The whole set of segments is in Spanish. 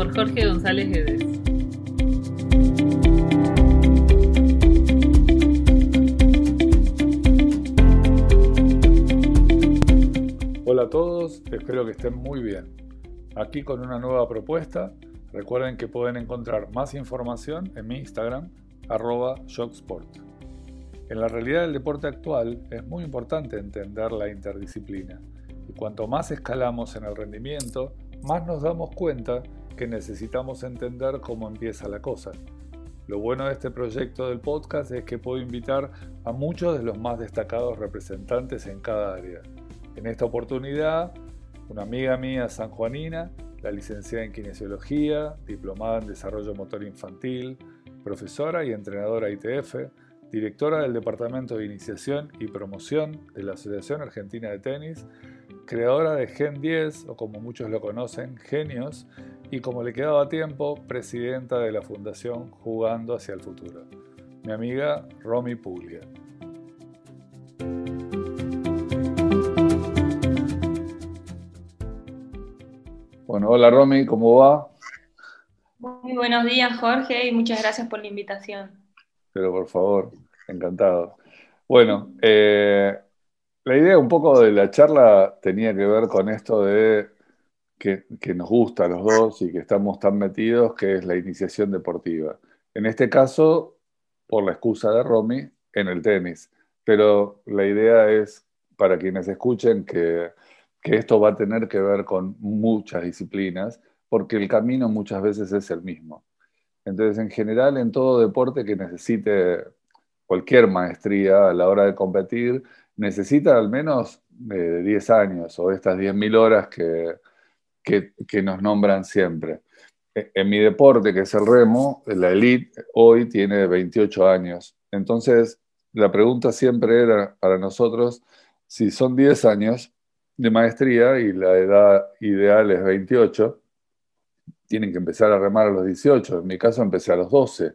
por Jorge González Guedes. Hola a todos, espero que estén muy bien. Aquí con una nueva propuesta. Recuerden que pueden encontrar más información en mi Instagram, arroba shocksport. En la realidad del deporte actual es muy importante entender la interdisciplina y cuanto más escalamos en el rendimiento, más nos damos cuenta necesitamos entender cómo empieza la cosa. Lo bueno de este proyecto del podcast es que puedo invitar a muchos de los más destacados representantes en cada área. En esta oportunidad, una amiga mía sanjuanina, la licenciada en kinesiología, diplomada en desarrollo motor infantil, profesora y entrenadora ITF, directora del Departamento de Iniciación y Promoción de la Asociación Argentina de Tenis, creadora de Gen 10, o como muchos lo conocen, Genios, y como le quedaba tiempo, presidenta de la Fundación Jugando hacia el Futuro. Mi amiga Romy Puglia. Bueno, hola Romy, ¿cómo va? Muy buenos días Jorge y muchas gracias por la invitación. Pero por favor, encantado. Bueno, eh, la idea un poco de la charla tenía que ver con esto de que, nos gusta a los dos y que estamos tan metidos, que es la iniciación deportiva. En este caso, por la excusa de Romy, en el tenis. Pero la idea es, para quienes escuchen, que, que esto va a tener que ver con muchas disciplinas, porque el camino muchas veces es el mismo. Entonces, en general, en todo deporte que necesite cualquier maestría a la hora de competir, necesita al menos de 10 años o estas 10.000 horas que, que, nos nombran siempre. E, en mi deporte, que es el remo, la elite hoy tiene 28 años. Entonces, la pregunta siempre era para nosotros, si son 10 años de maestría y la edad ideal es 28, tienen que empezar a remar a los 18. En mi caso empecé a los 12,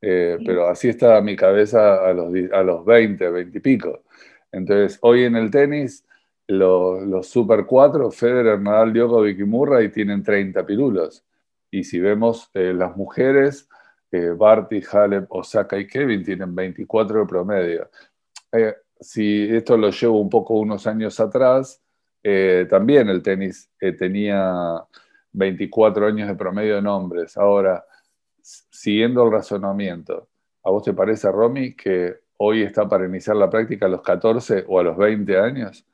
eh, pero así estaba mi cabeza a los, a los 20, 20 y pico. Entonces, hoy en el tenis, los, Super 4, Federer, Nadal, Djokovic y Murray tienen 30 pirulos. Y si vemos eh, las mujeres, eh, Barty, Halep, Osaka y Kevin tienen 24 de promedio. Eh, si esto lo llevo un poco unos años atrás, también el tenis tenía 24 años de promedio en hombres. Ahora, siguiendo el razonamiento, ¿a vos te parece, Romy, que hoy está para iniciar la práctica a los 14 o a los 20 años?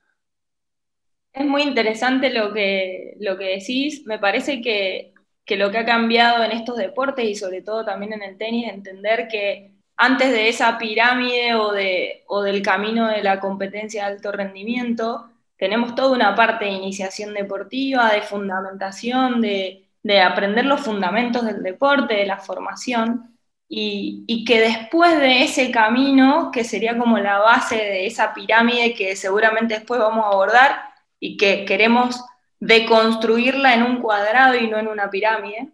Es muy interesante lo que, lo que decís. Me parece que, lo que ha cambiado en estos deportes y sobre todo también en el tenis, entender que antes de esa pirámide o, de, o del camino de la competencia de alto rendimiento, tenemos toda una parte de iniciación deportiva, de fundamentación, de, de aprender los fundamentos del deporte, de la formación y, que después de ese camino, que sería como la base de esa pirámide que seguramente después vamos a abordar y que queremos deconstruirla en un cuadrado y no en una pirámide,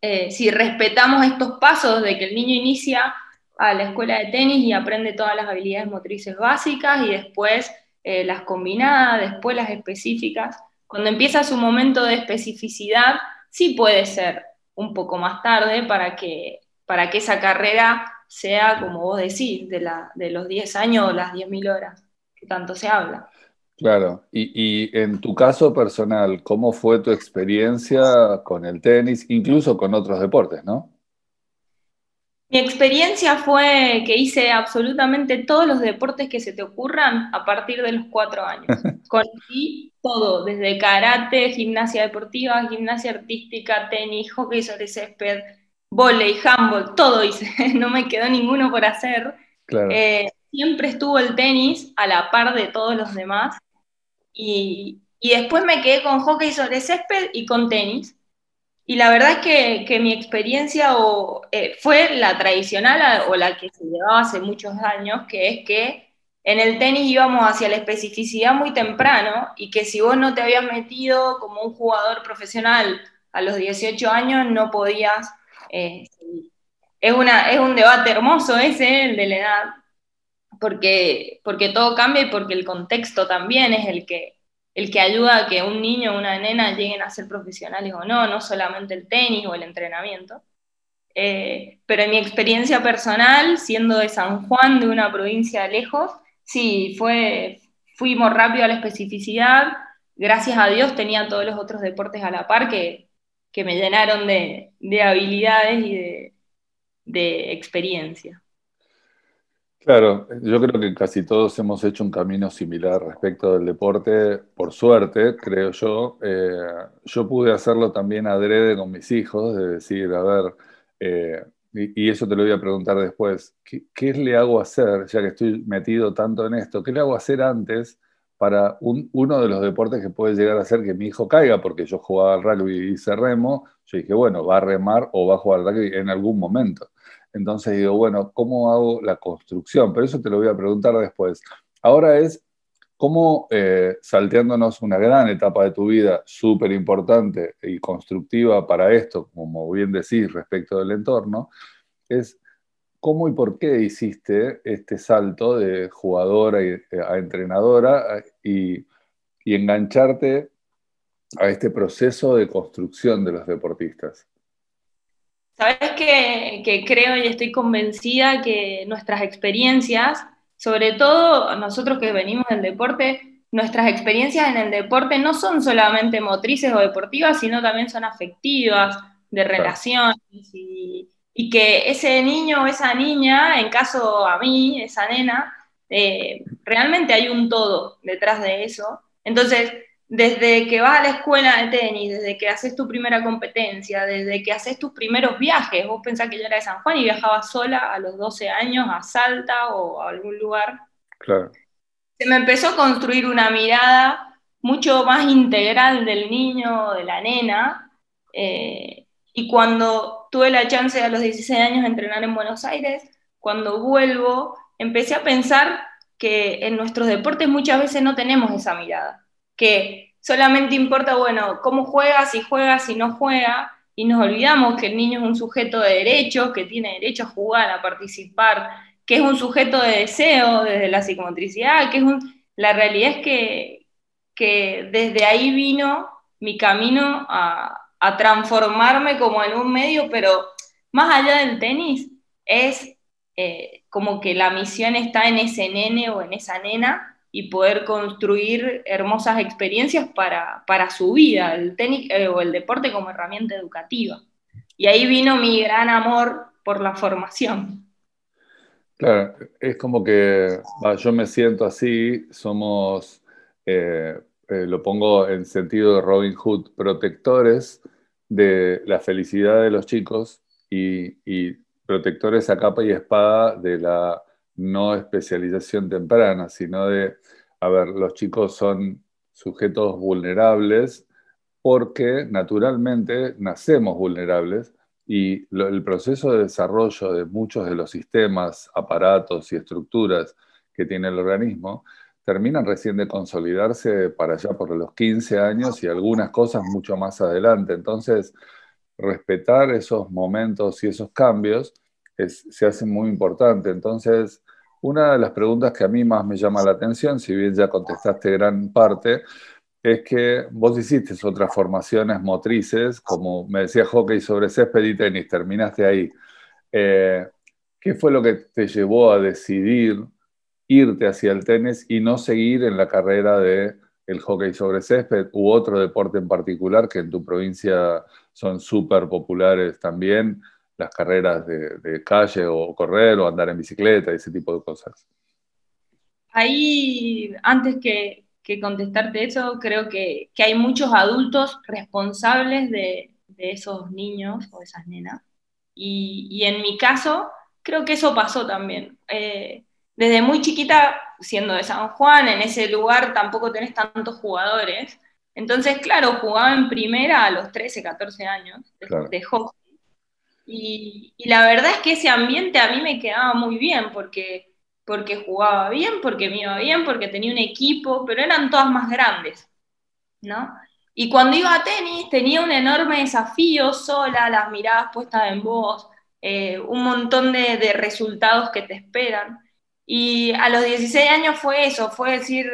eh, si respetamos estos pasos de que el niño inicia a la escuela de tenis y aprende todas las habilidades motrices básicas y después eh, las combinadas, después las específicas, cuando empieza su momento de especificidad, sí puede ser un poco más tarde para que para que esa carrera sea, como vos decís, de, la, de los 10 años o las 10.000 horas, que tanto se habla. Claro, y, en tu caso personal, ¿cómo fue tu experiencia con el tenis, incluso con otros deportes, no? Mi experiencia fue que hice absolutamente todos los deportes que se te ocurran a partir de los cuatro años. Conocí todo, desde karate, gimnasia deportiva, gimnasia artística, tenis, hockey sobre césped, volei, handball, todo hice, no me quedó ninguno por hacer. Eh, siempre estuvo el tenis a la par de todos los demás. Y, después me quedé con hockey sobre césped y con tenis. Y la verdad es que, mi experiencia eh, fue la tradicional o la que se llevaba hace muchos años, que es que en el tenis íbamos hacia la especificidad muy temprano y que si vos no te habías metido como un jugador profesional a los 18 años, no podías eh, es, una, es un debate hermoso ese, el de la edad, porque, porque todo cambia y porque el contexto también es el que, el que ayuda a que un niño o una nena lleguen a ser profesionales o no, no solamente el tenis o el entrenamiento. Eh, pero en mi experiencia personal, siendo de San Juan, de una provincia lejos, sí, fue, fuimos rápido a la especificidad. Gracias a Dios tenía todos los otros deportes a la par que, que me llenaron de, de habilidades y de, de experiencia. Claro, yo creo que casi todos hemos hecho un camino similar respecto del deporte, por suerte, creo yo. Eh, yo pude hacerlo también adrede con mis hijos, de decir, a ver, eh, y, eso te lo voy a preguntar después, ¿qué, le hago hacer, ya que estoy metido tanto en esto, qué le hago hacer antes para uno de los deportes que puede llegar a hacer que mi hijo caiga? Porque yo jugaba al rugby y hice remo, yo dije, bueno, va a remar o va a jugar al rugby en algún momento. Entonces digo, bueno, ¿cómo hago la construcción? Pero eso te lo voy a preguntar después. Ahora es cómo, eh, salteándonos una gran etapa de tu vida, súper importante y constructiva para esto, como bien decís, respecto del entorno, es cómo y por qué hiciste este salto de jugadora a entrenadora y, y engancharte a este proceso de construcción de los deportistas. Sabes que, creo y estoy convencida que nuestras experiencias, sobre todo nosotros que venimos del deporte, nuestras experiencias en el deporte no son solamente motrices o deportivas, sino también son afectivas, de relaciones, y, que ese niño o esa niña, en caso a mí, esa nena, eh, realmente hay un todo detrás de eso. Entonces, desde que vas a la escuela de tenis, desde que haces tu primera competencia, desde que haces tus primeros viajes, vos pensás que yo era de San Juan y viajaba sola a los 12 años a Salta o a algún lugar. Claro. Se me empezó a construir una mirada mucho más integral del niño, de la nena, eh, y cuando tuve la chance a los 16 años de entrenar en Buenos Aires, cuando vuelvo, empecé a pensar que en nuestros deportes muchas veces no tenemos esa mirada que solamente importa, bueno, cómo juega, si juega, si no juega, y nos olvidamos que el niño es un sujeto de derechos, que tiene derecho a jugar, a participar, que es un sujeto de deseo desde la psicomotricidad, que es. La realidad es que, que desde ahí vino mi camino a, transformarme como en un medio, pero más allá del tenis, es eh, como que la misión está en ese nene o en esa nena y poder construir hermosas experiencias para, para su vida, el tenis eh, o el deporte como herramienta educativa. Y ahí vino mi gran amor por la formación. Claro, es como que yo me siento así, somos, eh, eh, lo pongo en sentido de Robin Hood, protectores de la felicidad de los chicos y, y protectores a capa y espada de la no especialización temprana, sino de, a ver, los chicos son sujetos vulnerables porque naturalmente nacemos vulnerables y el proceso de desarrollo de muchos de los sistemas, aparatos y estructuras que tiene el organismo terminan recién de consolidarse para allá por los 15 años y algunas cosas mucho más adelante. Entonces, respetar esos momentos y esos cambios se hace muy importante. Entonces, una de las preguntas que a mí más me llama la atención, si bien ya contestaste gran parte, es que vos hiciste otras formaciones motrices, como me decía hockey sobre césped y tenis, terminaste ahí. Eh, ¿Qué fue lo que te llevó a decidir irte hacia el tenis y no seguir en la carrera de hockey sobre césped u otro deporte en particular que en tu provincia son súper populares también? Las carreras de, calle o correr o andar en bicicleta, ese tipo de cosas. Ahí, antes que, contestarte eso, creo que, hay muchos adultos responsables de, esos niños o esas nenas. Y, en mi caso, creo que eso pasó también. Eh, desde muy chiquita, siendo de San Juan, en ese lugar tampoco tenés tantos jugadores. Entonces, claro, jugaba en primera a los 13, 14 años de hockey y, la verdad es que ese ambiente a mí me quedaba muy bien porque, porque jugaba bien, porque me iba bien, porque tenía un equipo, pero eran todas más grandes, ¿no? Y cuando iba a tenis tenía un enorme desafío sola, las miradas puestas en vos, eh, un montón de, de, resultados que te esperan. Y a los 16 años fue eso, fue decir,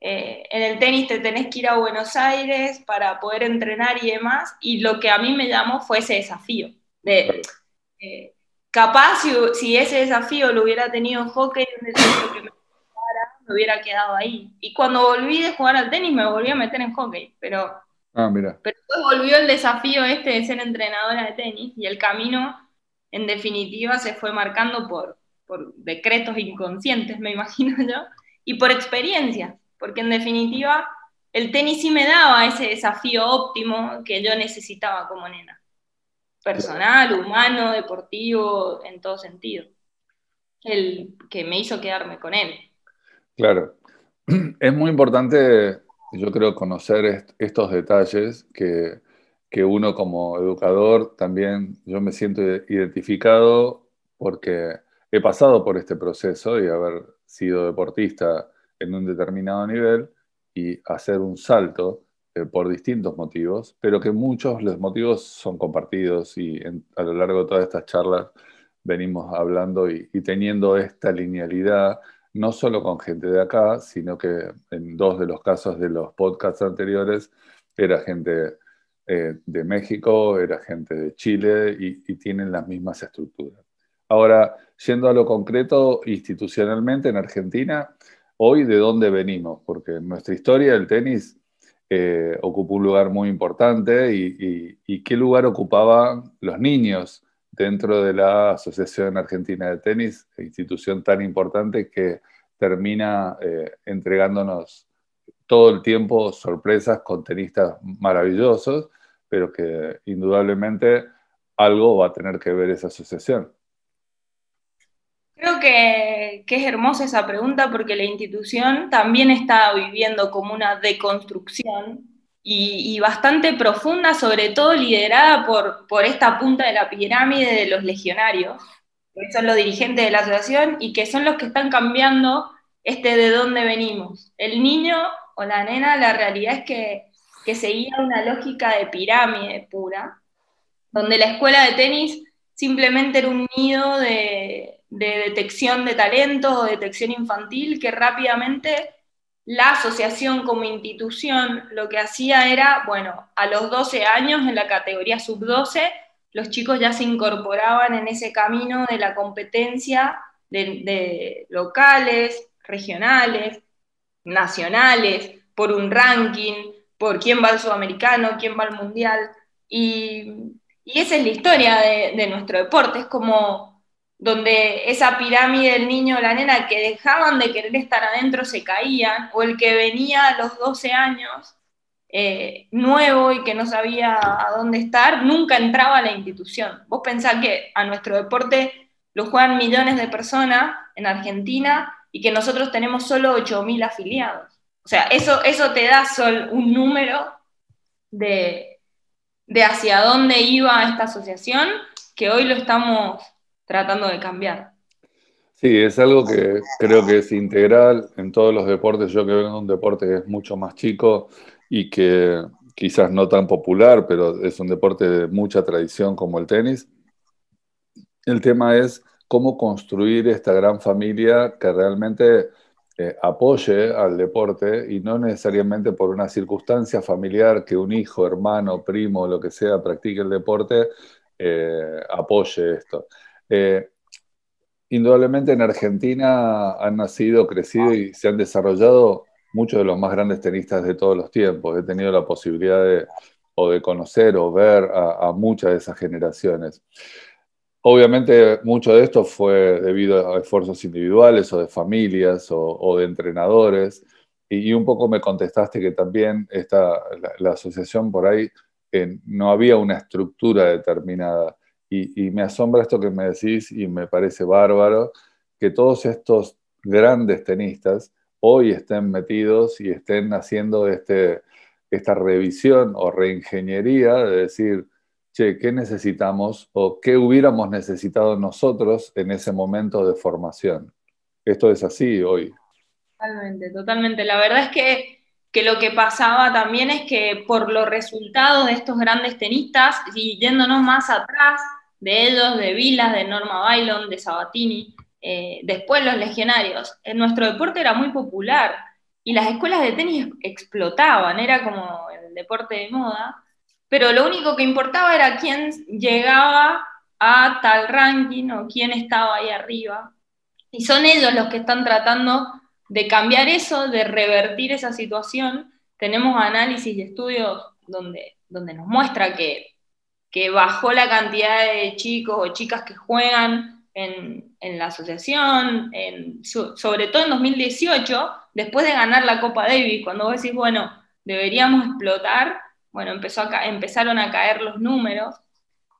eh, en el tenis te tenés que ir a Buenos Aires para poder entrenar y demás, y lo que a mí me llamó fue ese desafío. De, eh, capaz si, ese desafío lo hubiera tenido en hockey, un que me, me hubiera quedado ahí. Y cuando volví de jugar al tenis me volví a meter en hockey, pero, ah, mira. pero después volvió el desafío este de ser entrenadora de tenis y el camino, en definitiva, se fue marcando por, por decretos inconscientes, me imagino yo, y por experiencia porque en definitiva el tenis sí me daba ese desafío óptimo que yo necesitaba como nena. Personal, humano, deportivo, en todo sentido. El que me hizo quedarme con él. Claro. Es muy importante, yo creo, conocer estos detalles que, que uno como educador también, yo me siento identificado porque he pasado por este proceso y haber sido deportista en un determinado nivel y hacer un salto eh, por distintos motivos, pero que muchos los motivos son compartidos y a lo largo de todas estas charlas venimos hablando y, teniendo esta linealidad, no solo con gente de acá, sino que en dos de los casos de los podcasts anteriores era gente eh, de México, era gente de Chile y, tienen las mismas estructuras. Ahora, yendo a lo concreto, institucionalmente en Argentina, hoy de dónde venimos, porque en nuestra historia el tenis eh, ocupó un lugar muy importante y, qué lugar ocupaban los niños dentro de la Asociación Argentina de Tenis, institución tan importante que termina eh, entregándonos todo el tiempo sorpresas con tenistas maravillosos, pero que indudablemente algo va a tener que ver esa asociación. Creo que, es hermosa esa pregunta porque la institución también está viviendo como una deconstrucción y, bastante profunda, sobre todo liderada por, por esta punta de la pirámide de los legionarios, que son los dirigentes de la asociación y que son los que están cambiando este de dónde venimos. El niño o la nena, la realidad es que, que seguía una lógica de pirámide pura, donde la escuela de tenis simplemente era un nido de, de detección de talentos o detección infantil que rápidamente la asociación como institución lo que hacía era, bueno, a los 12 años en la categoría sub-12, los chicos ya se incorporaban en ese camino de la competencia de, locales, regionales, nacionales, por un ranking, por quién va al sudamericano, quién va al mundial. Y, esa es la historia de, de nuestro deporte, es como donde esa pirámide del niño o la nena que dejaban de querer estar adentro se caían, o el que venía a los 12 años eh, nuevo y que no sabía a dónde estar, nunca entraba a la institución. Vos pensás que a nuestro deporte lo juegan millones de personas en Argentina y que nosotros tenemos solo 8.000 afiliados. O sea, eso, eso te da solo un número de, de hacia dónde iba esta asociación, que hoy lo estamos tratando de cambiar. Sí, es algo que creo que es integral en todos los deportes. Yo que vengo de un deporte que es mucho más chico y que quizás no tan popular, pero es un deporte de mucha tradición como el tenis. El tema es cómo construir esta gran familia que realmente eh, apoye al deporte y no necesariamente por una circunstancia familiar que un hijo, hermano, primo, lo que sea, practique el deporte, eh, apoye esto. Eh, indudablemente en Argentina han nacido, crecido y se han desarrollado muchos de los más grandes tenistas de todos los tiempos. He tenido la posibilidad de, o de conocer o ver a, muchas de esas generaciones. Obviamente mucho de esto fue debido a esfuerzos individuales o de familias o, de entrenadores. Y, un poco me contestaste que también esta, la, asociación por ahí no había una estructura determinada. Y, me asombra esto que me decís y me parece bárbaro, que todos estos grandes tenistas hoy estén metidos y estén haciendo este, esta revisión o reingeniería de decir, che, ¿qué necesitamos o qué hubiéramos necesitado nosotros en ese momento de formación? Esto es así hoy. Totalmente, totalmente. La verdad es que, que lo que pasaba también es que por los resultados de estos grandes tenistas, y yéndonos más atrás, de ellos, de Vilas, de Norma Bailon, de Sabatini, eh, después los legionarios. En nuestro deporte era muy popular y las escuelas de tenis explotaban, era como el deporte de moda, pero lo único que importaba era quién llegaba a tal ranking o quién estaba ahí arriba. Y son ellos los que están tratando de cambiar eso, de revertir esa situación. Tenemos análisis y estudios donde, donde nos muestra que, bajó la cantidad de chicos o chicas que juegan en, la asociación, sobre todo en 2018, después de ganar la Copa Davis, cuando vos decís, bueno, deberíamos explotar, bueno, empezó empezaron a caer los números.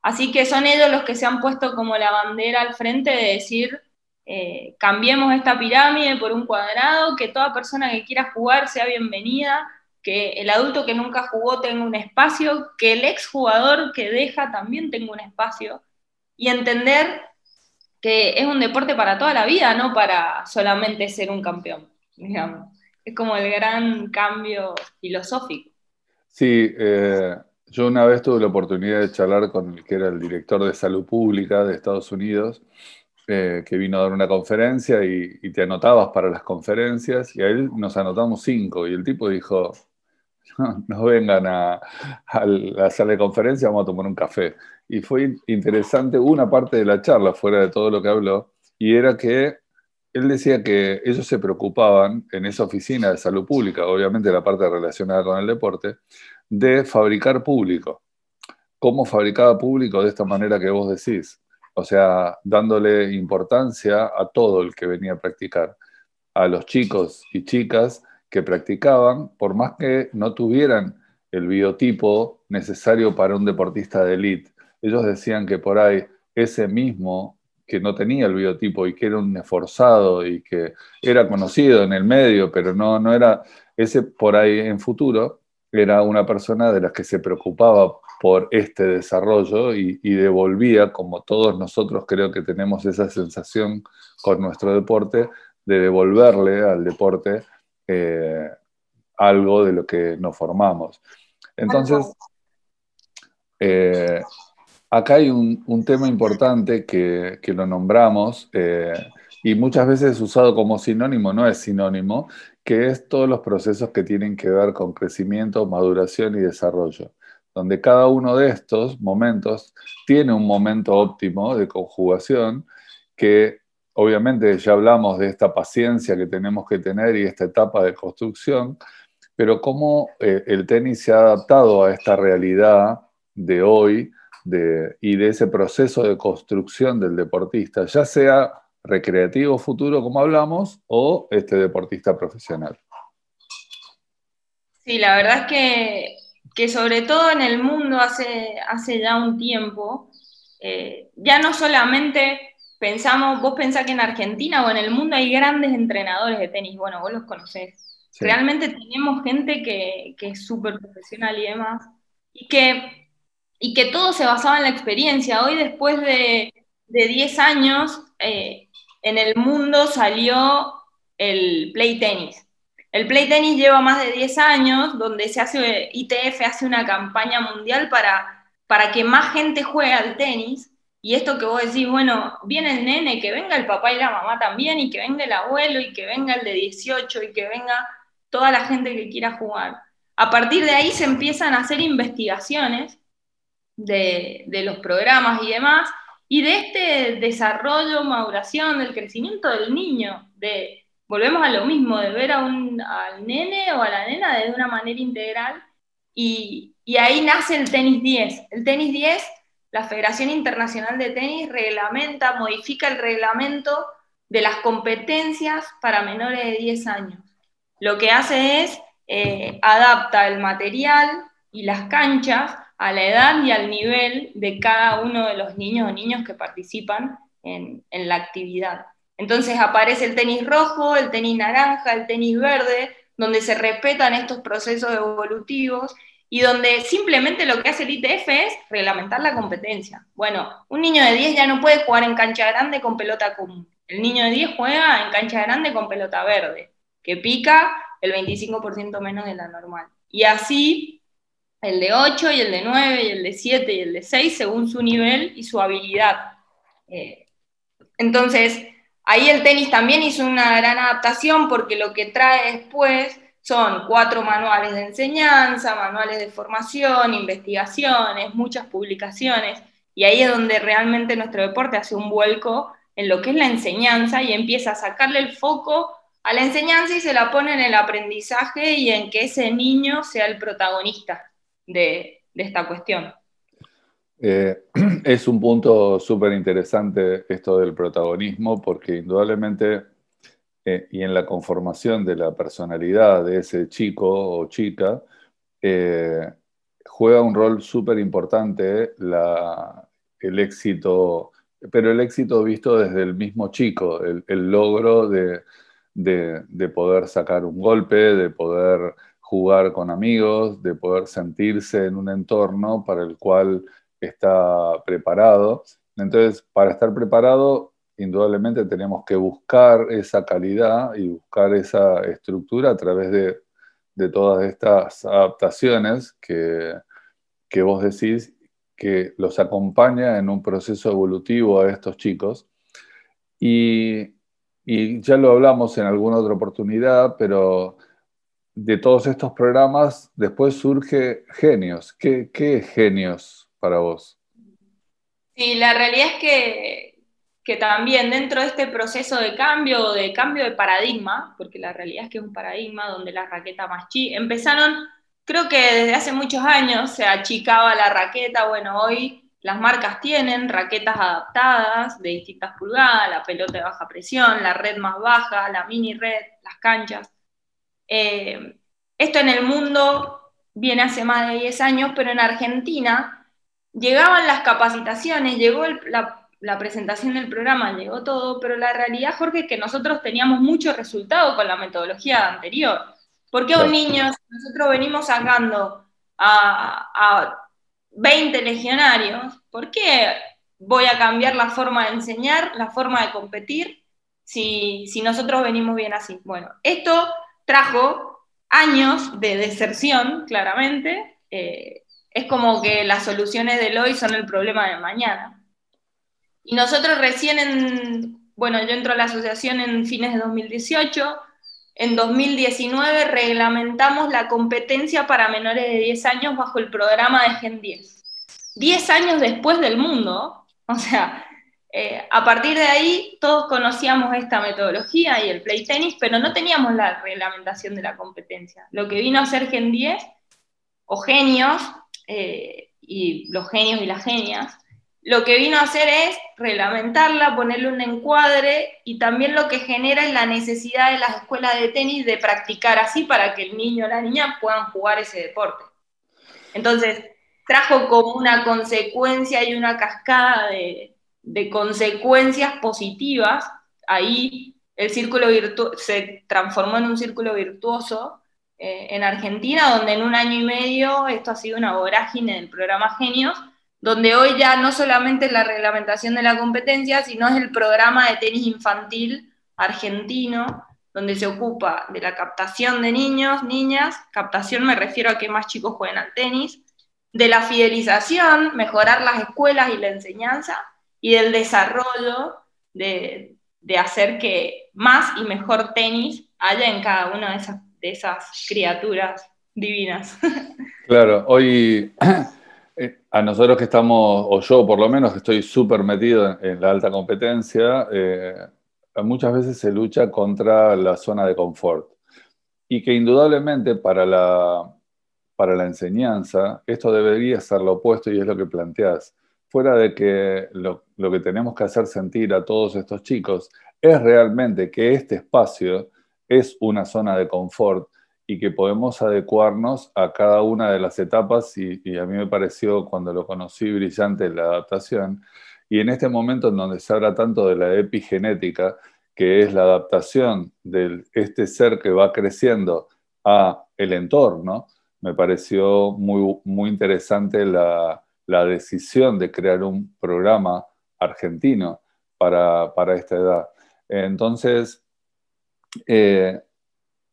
Así que son ellos los que se han puesto como la bandera al frente de decir, eh, cambiemos esta pirámide por un cuadrado, que toda persona que quiera jugar sea bienvenida, que el adulto que nunca jugó tenga un espacio, que el exjugador que deja también tenga un espacio, y entender que es un deporte para toda la vida, no para solamente ser un campeón, digamos. Es como el gran cambio filosófico. Sí, eh, yo una vez tuve la oportunidad de charlar con el que era el director de salud pública de Estados Unidos, eh, que vino a dar una conferencia y, te anotabas para las conferencias, y a él nos anotamos cinco, y el tipo dijo, no, vengan a, la sala de conferencia, vamos a tomar un café. Y fue interesante una parte de la charla, fuera de todo lo que habló, y era que él decía que ellos se preocupaban en esa oficina de salud pública, obviamente la parte relacionada con el deporte, de fabricar público. ¿Cómo fabricaba público de esta manera que vos decís? O sea, dándole importancia a todo el que venía a practicar, a los chicos y chicas que practicaban, por más que no tuvieran el biotipo necesario para un deportista de élite. Ellos decían que por ahí ese mismo que no tenía el biotipo y que era un esforzado y que era conocido en el medio, pero no, no era ese por ahí en futuro, era una persona de las que se preocupaba por este desarrollo y, devolvía, como todos nosotros creo que tenemos esa sensación con nuestro deporte, de devolverle al deporte eh, algo de lo que nos formamos. Entonces, eh, acá hay un, tema importante que, lo nombramos eh, y muchas veces usado como sinónimo, no es sinónimo, que es todos los procesos que tienen que ver con crecimiento, maduración y desarrollo, donde cada uno de estos momentos tiene un momento óptimo de conjugación que obviamente ya hablamos de esta paciencia que tenemos que tener y esta etapa de construcción, pero cómo eh, el tenis se ha adaptado a esta realidad de hoy y de ese proceso de construcción del deportista, ya sea recreativo futuro, como hablamos, o este deportista profesional. Sí, la verdad es que, sobre todo en el mundo hace, hace ya un tiempo, eh, ya no solamente pensamos, vos pensás que en Argentina o en el mundo hay grandes entrenadores de tenis, bueno, vos los conocés. Realmente tenemos gente que, que es súper profesional y demás, y que, y que todo se basaba en la experiencia. Hoy, después de, de 10 años, eh, en el mundo salió el play tenis. El play tenis lleva más de 10 años, donde se hace, ITF hace una campaña mundial para, para que más gente juegue al tenis. Y esto que vos decís, bueno, viene el nene, que venga el papá y la mamá también, y que venga el abuelo, y que venga el de 18, y que venga toda la gente que quiera jugar. A partir de ahí se empiezan a hacer investigaciones de, los programas y demás, y de este desarrollo, maduración, del crecimiento del niño, de, volvemos a lo mismo, de ver a un, al nene o a la nena de una manera integral, y, ahí nace el tenis 10. El tenis 10, la Federación Internacional de Tenis reglamenta, modifica el reglamento de las competencias para menores de 10 años. Lo que hace es eh, adapta el material y las canchas a la edad y al nivel de cada uno de los niños o niños que participan en, la actividad. Entonces aparece el tenis rojo, el tenis naranja, el tenis verde, donde se respetan estos procesos evolutivos y donde simplemente lo que hace el ITF es reglamentar la competencia. Bueno, un niño de 10 ya no puede jugar en cancha grande con pelota común. El niño de 10 juega en cancha grande con pelota verde, que pica el 25% menos de la normal. Y así el de 8 y el de 9 y el de 7 y el de 6 según su nivel y su habilidad. Eh, entonces, ahí el tenis también hizo una gran adaptación porque lo que trae después son cuatro manuales de enseñanza, manuales de formación, investigaciones, muchas publicaciones, y ahí es donde realmente nuestro deporte hace un vuelco en lo que es la enseñanza y empieza a sacarle el foco a la enseñanza y se la pone en el aprendizaje y en que ese niño sea el protagonista de, esta cuestión. Eh, es un punto súper interesante esto del protagonismo porque indudablemente eh, y en la conformación de la personalidad de ese chico o chica eh, juega un rol súper importante el éxito, pero el éxito visto desde el mismo chico, el, logro de, de, poder sacar un golpe, de poder jugar con amigos, de poder sentirse en un entorno para el cual está preparado. Entonces, para estar preparado, indudablemente tenemos que buscar esa calidad y buscar esa estructura a través de, todas estas adaptaciones que, que, vos decís que los acompaña en un proceso evolutivo a estos chicos. Y, ya lo hablamos en alguna otra oportunidad, pero de todos estos programas después surge Genios. ¿Qué, qué es Genios para vos? Sí, la realidad es que que también dentro de este proceso de cambio, de cambio de paradigma, porque la realidad es que es un paradigma donde la raqueta más chi, empezaron, creo que desde hace muchos años se achicaba la raqueta, bueno, hoy las marcas tienen raquetas adaptadas de distintas pulgadas, la pelota de baja presión, la red más baja, la mini red, las canchas. Eh, esto en el mundo viene hace más de 10 años, pero en Argentina llegaban las capacitaciones, llegó la la presentación del programa llegó todo, pero la realidad, Jorge, es que nosotros teníamos mucho resultado con la metodología anterior. ¿Por qué a un niño, nosotros venimos sacando a, 20 legionarios, ¿por qué voy a cambiar la forma de enseñar, la forma de competir, si, nosotros venimos bien así? Bueno, esto trajo años de deserción, claramente. Eh, es como que las soluciones del hoy son el problema de mañana. Y nosotros recién en, bueno, yo entro a la asociación en fines de 2018, en 2019 reglamentamos la competencia para menores de 10 años bajo el programa de Gen 10. 10 años después del mundo, o sea, eh, a partir de ahí todos conocíamos esta metodología y el play tennis, pero no teníamos la reglamentación de la competencia. Lo que vino a ser Gen 10, o genios, eh, y los genios y las genias, lo que vino a hacer es reglamentarla, ponerle un encuadre y también lo que genera es la necesidad de las escuelas de tenis de practicar así para que el niño o la niña puedan jugar ese deporte. Entonces, trajo como una consecuencia y una cascada de, consecuencias positivas. Ahí el círculo se transformó en un círculo virtuoso eh, en Argentina, donde en un año y medio esto ha sido una vorágine del programa Genios donde hoy ya no solamente es la reglamentación de la competencia, sino es el programa de tenis infantil argentino, donde se ocupa de la captación de niños, niñas, captación me refiero a que más chicos jueguen al tenis, de la fidelización, mejorar las escuelas y la enseñanza, y del desarrollo de, hacer que más y mejor tenis haya en cada una de esas, de esas criaturas divinas. Claro, hoy a nosotros que estamos, o yo por lo menos, que estoy súper metido en, la alta competencia, eh, muchas veces se lucha contra la zona de confort. Y que indudablemente para la, para la enseñanza esto debería ser lo opuesto y es lo que planteas. Fuera de que lo, lo que tenemos que hacer sentir a todos estos chicos es realmente que este espacio es una zona de confort y que podemos adecuarnos a cada una de las etapas y, a mí me pareció cuando lo conocí brillante la adaptación. Y en este momento en donde se habla tanto de la epigenética, que es la adaptación de este ser que va creciendo a el entorno, me pareció muy, muy interesante la, la decisión de crear un programa argentino para, para esta edad. Entonces, eh,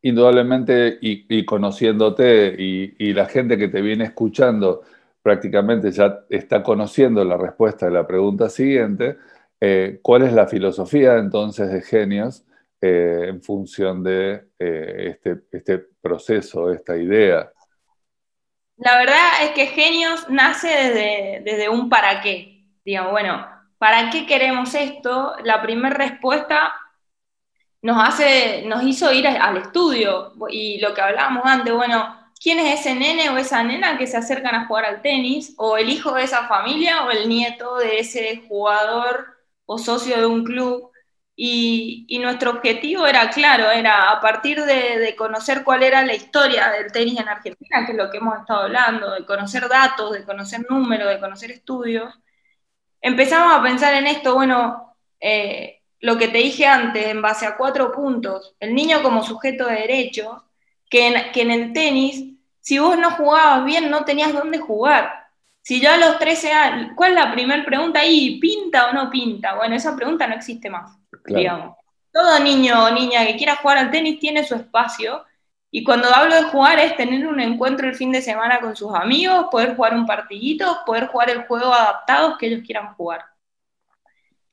indudablemente, y, conociéndote y, la gente que te viene escuchando prácticamente ya está conociendo la respuesta de la pregunta siguiente, Eh, ¿Cuál es la filosofía entonces de genios eh, en función de este, este proceso, esta idea? La verdad es que Genios nace desde, desde un para qué. Digamos, bueno, ¿para qué queremos esto? La primera respuesta nos, hace, nos hizo ir al estudio y lo que hablábamos antes, bueno, ¿quién es ese nene o esa nena que se acercan a jugar al tenis? ¿O el hijo de esa familia o el nieto de ese jugador o socio de un club? Y, nuestro objetivo era claro, era a partir de, conocer cuál era la historia del tenis en Argentina, que es lo que hemos estado hablando, de conocer datos, de conocer números, de conocer estudios, empezamos a pensar en esto, bueno, eh, lo que te dije antes, en base a cuatro puntos, el niño como sujeto de derechos, que en, que en el tenis, si vos no jugabas bien, no tenías dónde jugar. Si yo a los 13 años, ¿cuál es la primera pregunta ahí? ¿Pinta o no pinta? Bueno, esa pregunta no existe más, digamos. Todo niño o niña que quiera jugar al tenis tiene su espacio. Y cuando hablo de jugar es tener un encuentro el fin de semana con sus amigos, poder jugar un partidito, poder jugar el juego adaptado que ellos quieran jugar.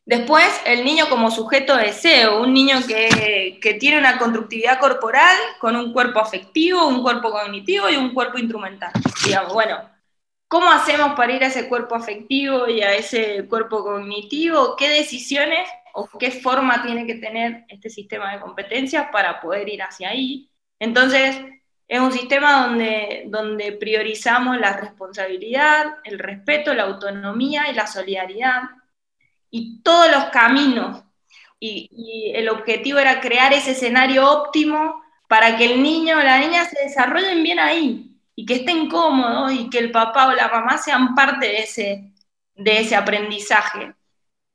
Después, el niño como sujeto de deseo, un niño que, tiene una constructividad corporal con un cuerpo afectivo, un cuerpo cognitivo y un cuerpo instrumental. Digamos, bueno, ¿Cómo hacemos para ir a ese cuerpo afectivo y a ese cuerpo cognitivo? ¿Qué decisiones o qué forma tiene que tener este sistema de competencias para poder ir hacia ahí? Entonces, es un sistema donde priorizamos la responsabilidad, el respeto, la autonomía y la solidaridad. Y todos los caminos. Y, el objetivo era crear ese escenario óptimo para que el niño o la niña se desarrollen bien ahí, y que estén cómodos y que el papá o la mamá sean parte de ese, de ese aprendizaje.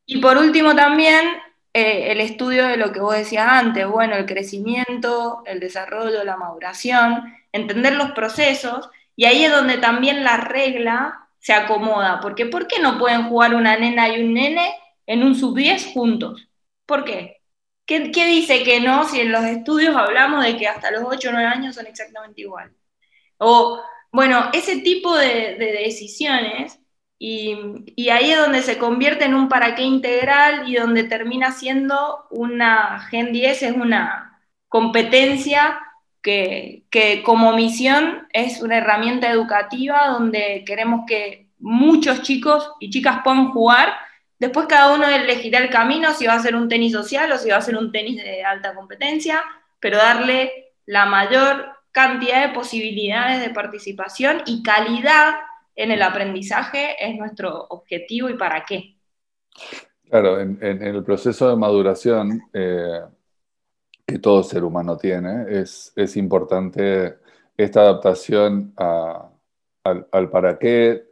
Y por último también eh, el estudio de lo que vos decías antes, bueno, el crecimiento, el desarrollo, la maduración, entender los procesos, y ahí es donde también la regla se acomoda, porque ¿por qué no pueden jugar una nena y un nene en un sub-10 juntos? ¿Por qué? qué? ¿Qué dice que no si en los estudios hablamos de que hasta los 8 o 9 años son exactamente iguales? O, bueno, ese tipo de, decisiones, y, ahí es donde se convierte en un para qué integral y donde termina siendo una Gen 10, es una competencia que, que como misión es una herramienta educativa donde queremos que muchos chicos y chicas puedan jugar. Después cada uno elegirá el camino, si va a ser un tenis social o si va a ser un tenis de alta competencia, pero darle la mayor cantidad de posibilidades de participación y calidad en el aprendizaje es nuestro objetivo y para qué. Claro, en, el proceso de maduración eh, que todo ser humano tiene, es, importante esta adaptación al, para qué.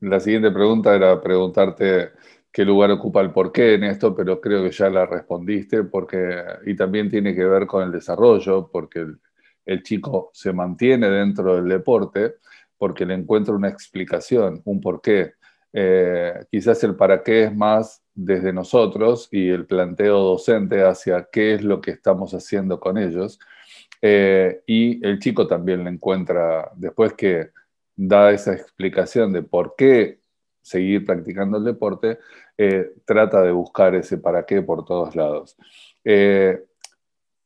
La siguiente pregunta era preguntarte qué lugar ocupa el por qué en esto, pero creo que ya la respondiste, porque, y también tiene que ver con el desarrollo, porque el, el chico se mantiene dentro del deporte porque le encuentra una explicación, un porqué. Eh, quizás el para qué es más desde nosotros y el planteo docente hacia qué es lo que estamos haciendo con ellos. Eh, y el chico también le encuentra, después que da esa explicación de por qué seguir practicando el deporte, eh, trata de buscar ese para qué por todos lados.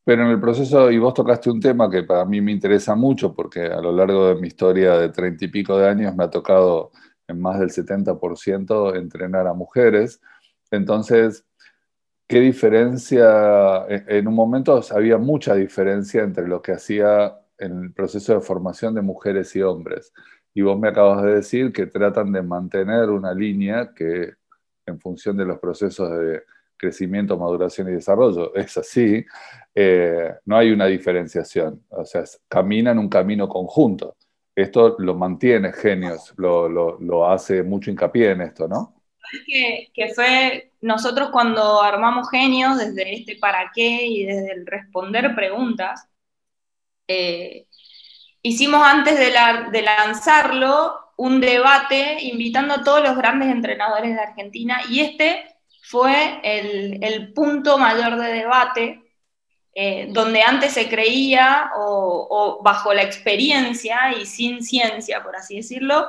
Pero en el proceso, y vos tocaste un tema que para mí me interesa mucho, porque a lo largo de mi historia de treinta y pico de años me ha tocado en más del 70% entrenar a mujeres. Entonces, ¿qué diferencia? En un momento había mucha diferencia entre lo que hacía en el proceso de formación de mujeres y hombres. Y vos me acabas de decir que tratan de mantener una línea que en función de los procesos de crecimiento, maduración y desarrollo. Es así, eh, no hay una diferenciación, o sea, caminan un camino conjunto. Esto lo mantiene Genios, lo, hace mucho hincapié en esto, ¿no? Que, que, fue nosotros cuando armamos Genios, desde este para qué y desde el responder preguntas, eh, hicimos antes de, de lanzarlo un debate invitando a todos los grandes entrenadores de Argentina y este fue el, punto mayor de debate, eh, donde antes se creía, o, bajo la experiencia y sin ciencia, por así decirlo,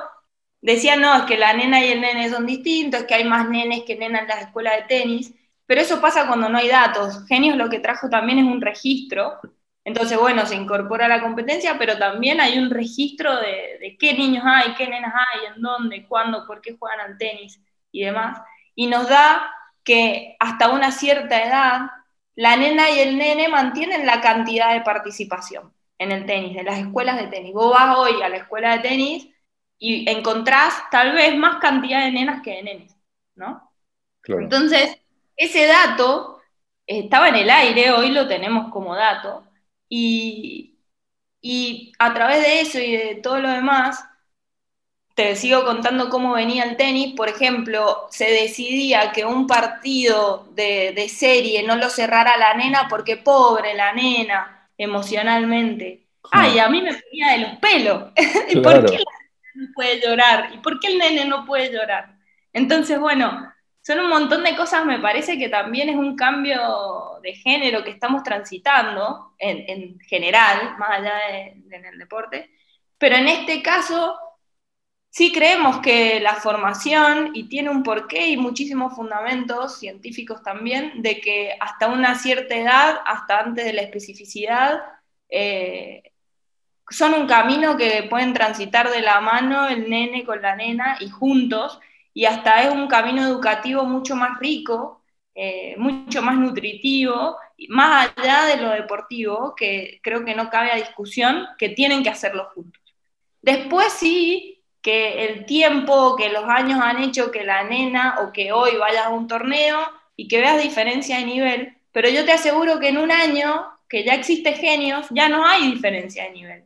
decían, no, es que la nena y el nene son distintos, es que hay más nenes que nenas en las escuelas de tenis, pero eso pasa cuando no hay datos. Genios lo que trajo también es un registro, entonces, bueno, se incorpora a la competencia, pero también hay un registro de, de qué niños hay, qué nenas hay, en dónde, cuándo, por qué juegan al tenis y demás, y nos da que hasta una cierta edad la nena y el nene mantienen la cantidad de participación en el tenis, en las escuelas de tenis. Vos vas hoy a la escuela de tenis y encontrás tal vez más cantidad de nenas que de nenes, ¿no? Entonces, ese dato estaba en el aire, hoy lo tenemos como dato, y, y a través de eso y de todo lo demás, te sigo contando cómo venía el tenis, por ejemplo, se decidía que un partido de, serie no lo cerrara la nena porque pobre la nena emocionalmente. Ay, a mí me ponía de los pelos. ¿Por qué la nena no puede llorar? ¿Y por qué el nene no puede llorar? Entonces, bueno, son un montón de cosas, me parece que también es un cambio de género que estamos transitando en, general, más allá del deporte, pero en este caso Sí creemos que la formación, y tiene un porqué y muchísimos fundamentos científicos también, de que hasta una cierta edad, hasta antes de la especificidad, eh, son un camino que pueden transitar de la mano el nene con la nena y juntos, y hasta es un camino educativo mucho más rico, eh, mucho más nutritivo, más allá de lo deportivo, que creo que no cabe a discusión, que tienen que hacerlo juntos. Después sí, que el tiempo, que los años han hecho que la nena o que hoy vayas a un torneo y que veas diferencia de nivel, pero yo te aseguro que en un año que ya existe genios, ya no hay diferencia de nivel.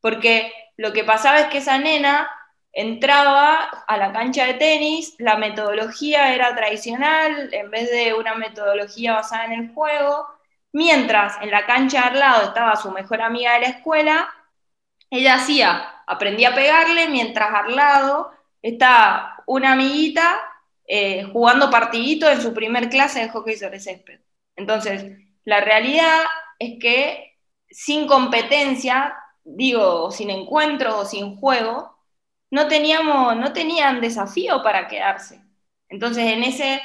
Porque lo que pasaba es que esa nena entraba a la cancha de tenis, la metodología era tradicional, en vez de una metodología basada en el juego, mientras en la cancha al lado estaba su mejor amiga de la escuela, ella hacía aprendí a pegarle mientras al lado está una amiguita eh, jugando partidito en su primer clase de hockey sobre césped. Entonces, la realidad es que sin competencia, digo, sin encuentro o sin juego, no, teníamos, no tenían desafío para quedarse. Entonces, en ese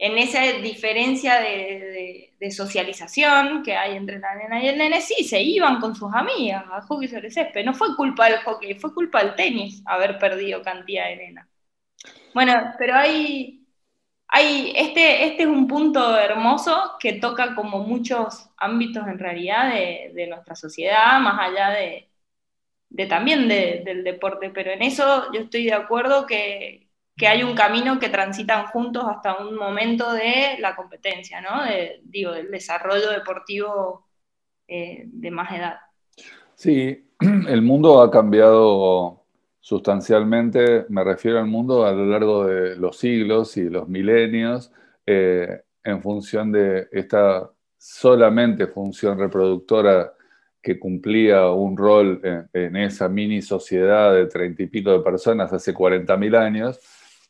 en esa diferencia de, socialización que hay entre la nena y el nene, sí, se iban con sus amigas a hockey sobre césped. No fue culpa del hockey, fue culpa del tenis haber perdido cantidad de nenas. Bueno, pero hay, hay este, este es un punto hermoso que toca como muchos ámbitos en realidad de, nuestra sociedad, más allá de, también del deporte, pero en eso yo estoy de acuerdo que, que hay un camino que transitan juntos hasta un momento de la competencia, ¿no? digo, del desarrollo deportivo eh, de más edad. Sí, el mundo ha cambiado sustancialmente, me refiero al mundo a lo largo de los siglos y los milenios, eh, en función de esta solamente función reproductora que cumplía un rol en, esa mini sociedad de treinta y pico de personas hace 40.000 años,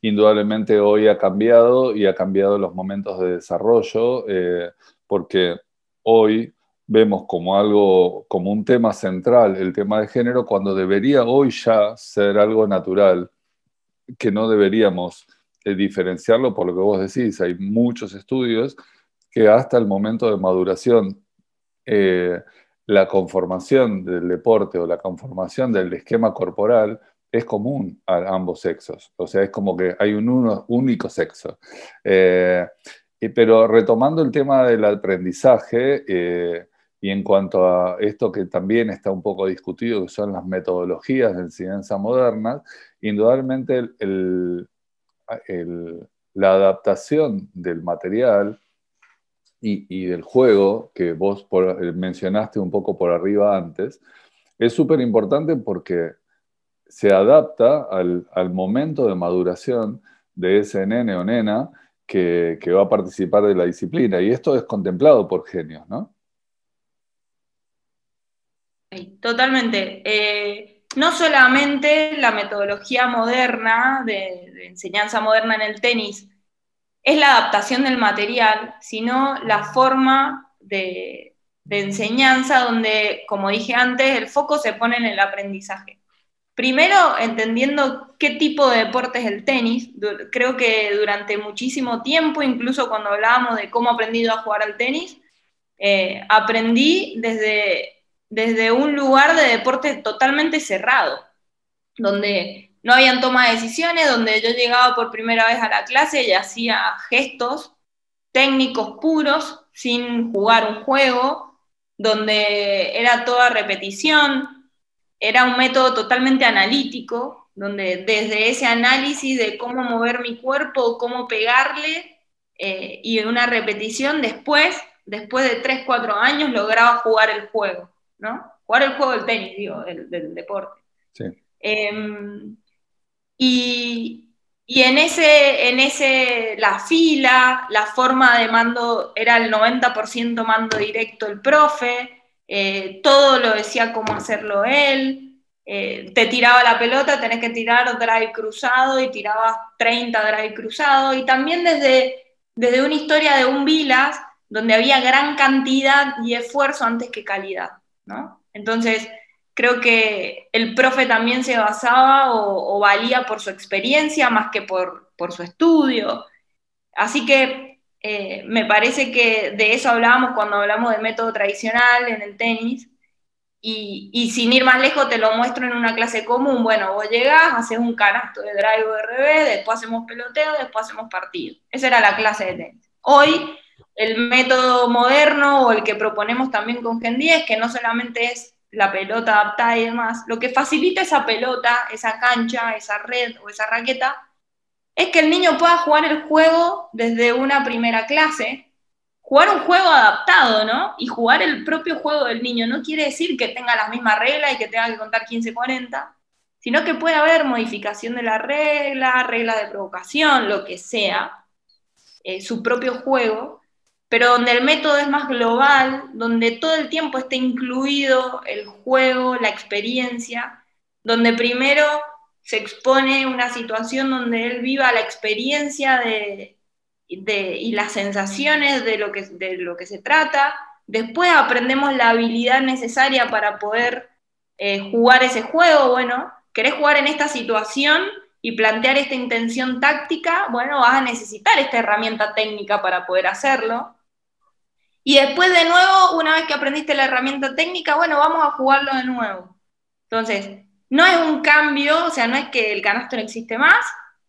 indudablemente hoy ha cambiado y ha cambiado los momentos de desarrollo, eh, porque hoy vemos como algo, como un tema central el tema de género, cuando debería hoy ya ser algo natural, que no deberíamos eh, diferenciarlo por lo que vos decís. Hay muchos estudios que hasta el momento de maduración, eh, la conformación del deporte o la conformación del esquema corporal es común a ambos sexos, o sea, es como que hay un único sexo. Eh, pero retomando el tema del aprendizaje, eh, y en cuanto a esto que también está un poco discutido, que son las metodologías de enseñanza moderna, indudablemente la adaptación del material y, del juego, que vos mencionaste un poco por arriba antes, es súper importante porque se adapta al, momento de maduración de ese nene o nena que, va a participar de la disciplina. Y esto es contemplado por genios, ¿no? Totalmente. Eh, no solamente la metodología moderna de, enseñanza moderna en el tenis es la adaptación del material, sino la forma de enseñanza donde, como dije antes, el foco se pone en el aprendizaje. primero entendiendo qué tipo de deporte es el tenis. Creo que durante muchísimo tiempo, incluso cuando hablábamos de cómo he aprendido a jugar al tenis, eh, aprendí desde, desde un lugar de deporte totalmente cerrado, donde no habían toma de decisiones, donde yo llegaba por primera vez a la clase y hacía gestos técnicos puros, sin jugar un juego, donde era toda repetición, era un método totalmente analítico, donde desde ese análisis de cómo mover mi cuerpo, cómo pegarle, eh, y una repetición después, después de 3, 4 años, lograba jugar el juego, ¿no? Jugar el juego del tenis, digo, del, deporte. Sí. Em, y, y en ese, en ese, la fila, la forma de mando, era el 90% mando directo el profe, eh, todo lo decía cómo hacerlo él, eh, te tiraba la pelota, tenés que tirar drive cruzado y tirabas 30 drive cruzado, y también desde, desde una historia de un Vilas, donde había gran cantidad y esfuerzo antes que calidad, ¿no? Entonces, creo que el profe también se basaba o, valía por su experiencia más que por, su estudio. Así que eh, me parece que de eso hablábamos cuando hablamos de método tradicional en el tenis. Y, sin ir más lejos, te lo muestro en una clase común. Bueno, vos llegás, haces un canasto de drive o revés, después hacemos peloteo, después hacemos partido. Esa era la clase de tenis. Hoy, el método moderno o el que proponemos también con Gen 10, que no solamente es la pelota adaptada y demás, lo que facilita esa pelota, esa cancha, esa red o esa raqueta, es que el niño pueda jugar el juego desde una primera clase, jugar un juego adaptado, ¿no? Y jugar el propio juego del niño. No quiere decir que tenga las mismas reglas y que tenga que contar 15-40, sino que puede haber modificación de la regla, regla de provocación, lo que sea, eh, su propio juego, pero donde el método es más global, donde todo el tiempo está incluido el juego, la experiencia, donde primero se expone una situación donde él viva la experiencia de, y las sensaciones de lo, que, de lo que se trata, después aprendemos la habilidad necesaria para poder eh, jugar ese juego, bueno, querés jugar en esta situación y plantear esta intención táctica, bueno, vas a necesitar esta herramienta técnica para poder hacerlo. Y después de nuevo, una vez que aprendiste la herramienta técnica, bueno, vamos a jugarlo de nuevo. Entonces, no es un cambio, o sea, no es que el canasto no existe más,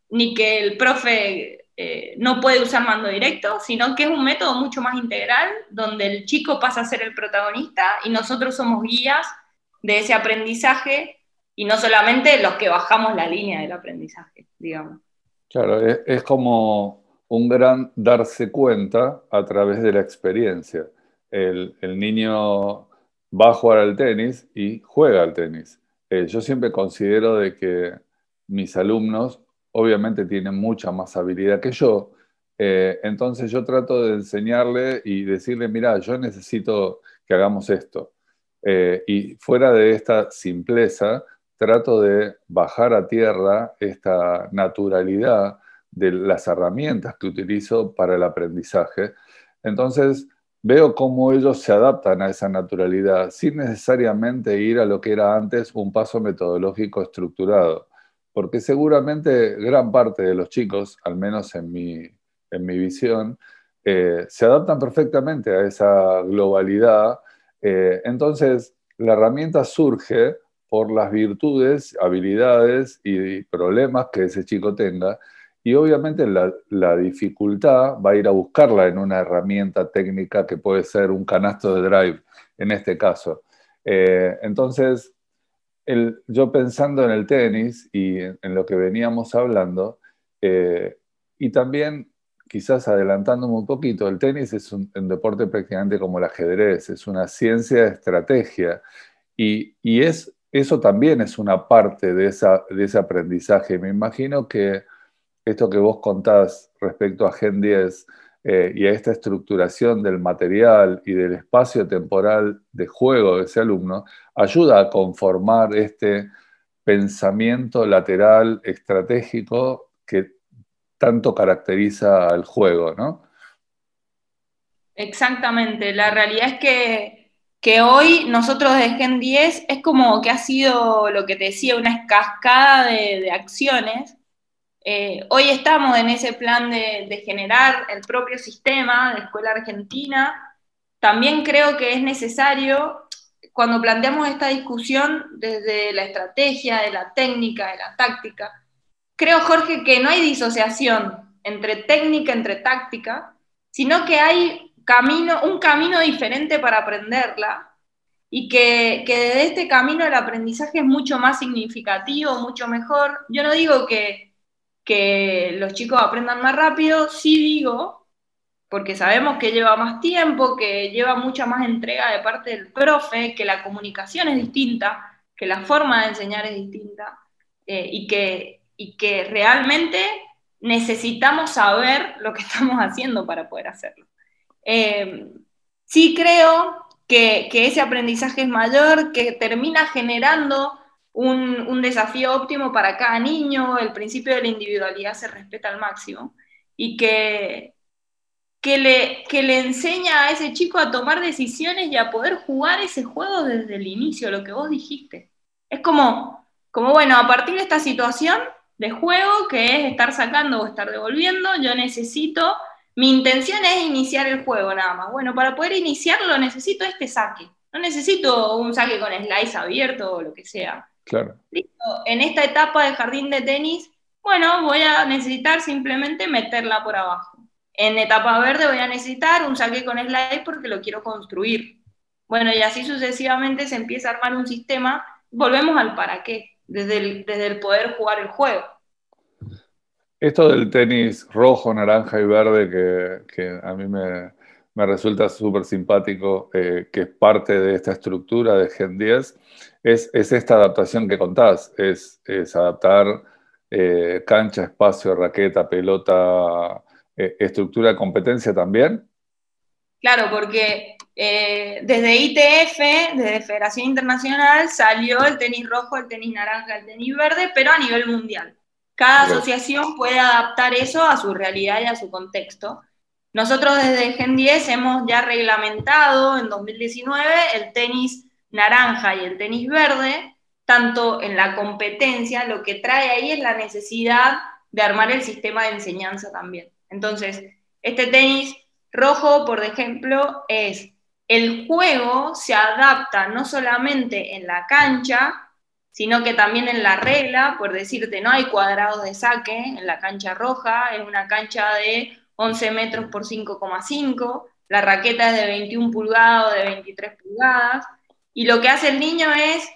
ni que el profe eh, no puede usar mando directo, sino que es un método mucho más integral, donde el chico pasa a ser el protagonista y nosotros somos guías de ese aprendizaje y no solamente los que bajamos la línea del aprendizaje, digamos. Claro, es como un gran darse cuenta a través de la experiencia. El, niño va a jugar al tenis y juega al tenis. Eh, yo siempre considero de que mis alumnos obviamente tienen mucha más habilidad que yo, eh, entonces yo trato de enseñarle y decirle, mira, yo necesito que hagamos esto. Eh, y fuera de esta simpleza, trato de bajar a tierra esta naturalidad de las herramientas que utilizo para el aprendizaje. Entonces, veo cómo ellos se adaptan a esa naturalidad sin necesariamente ir a lo que era antes un paso metodológico estructurado, porque seguramente gran parte de los chicos, al menos en mi, en mi visión, eh, se adaptan perfectamente a esa globalidad. Eh, entonces, la herramienta surge por las virtudes, habilidades y problemas que ese chico tenga y obviamente la, dificultad va a ir a buscarla en una herramienta técnica que puede ser un canasto de drive, en este caso. Eh, entonces, yo pensando en el tenis y en, lo que veníamos hablando, eh, y también quizás adelantándome un poquito, el tenis es un, deporte prácticamente como el ajedrez, es una ciencia de estrategia, y, es, eso también es una parte de, esa, de ese aprendizaje. Me imagino que esto que vos contás respecto a Gen 10 eh, y a esta estructuración del material y del espacio temporal de juego de ese alumno, ayuda a conformar este pensamiento lateral estratégico que tanto caracteriza al juego, ¿no? Exactamente, la realidad es que que hoy nosotros de Gen 10 es como que ha sido lo que te decía, una cascada de, acciones. Eh, hoy estamos en ese plan de, de, generar el propio sistema de escuela argentina. También creo que es necesario, cuando planteamos esta discusión desde la estrategia, de la técnica, de la táctica, creo, Jorge, que no hay disociación entre técnica, entre táctica, sino que hay camino, un camino diferente para aprenderla y que, que desde este camino el aprendizaje es mucho más significativo, mucho mejor. Yo no digo que, que los chicos aprendan más rápido, sí digo, porque sabemos que lleva más tiempo, que lleva mucha más entrega de parte del profe, que la comunicación es distinta, que la forma de enseñar es distinta eh, y, que, y que realmente necesitamos saber lo que estamos haciendo para poder hacerlo. Eh, sí creo que, ese aprendizaje es mayor, que termina generando un, desafío óptimo para cada niño, el principio de la individualidad se respeta al máximo y que, que, le, que le enseña a ese chico a tomar decisiones y a poder jugar ese juego desde el inicio, lo que vos dijiste. Es como, como bueno, a partir de esta situación de juego, que es estar sacando o estar devolviendo, yo necesito mi intención es iniciar el juego nada más. Bueno, para poder iniciarlo necesito este saque. No necesito un saque con slice abierto o lo que sea. Claro. Listo. En esta etapa de jardín de tenis, bueno, voy a necesitar simplemente meterla por abajo. En etapa verde voy a necesitar un saque con slice porque lo quiero construir. Bueno, y así sucesivamente se empieza a armar un sistema. Volvemos al para qué, desde desde el poder jugar el juego. Esto del tenis rojo, naranja y verde, que, a mí me, resulta súper simpático, eh, que es parte de esta estructura de Gen 10, es, esta adaptación que contás, es, adaptar eh, cancha, espacio, raqueta, pelota, eh, estructura de competencia también. Claro, porque desde ITF, desde Federación Internacional, salió el tenis rojo, el tenis naranja, el tenis verde, pero a nivel mundial. Cada asociación puede adaptar eso a su realidad y a su contexto. Nosotros desde Gen 10 hemos ya reglamentado en 2019 el tenis naranja y el tenis verde, tanto en la competencia, lo que trae ahí es la necesidad de armar el sistema de enseñanza también. Entonces, este tenis rojo, por ejemplo, es el juego se adapta no solamente en la cancha, sino que también en la regla, por decirte, no hay cuadrados de saque en la cancha roja, es una cancha de 11 metros por 5,5, la raqueta es de 21 pulgadas o de 23 pulgadas, y lo que hace el niño es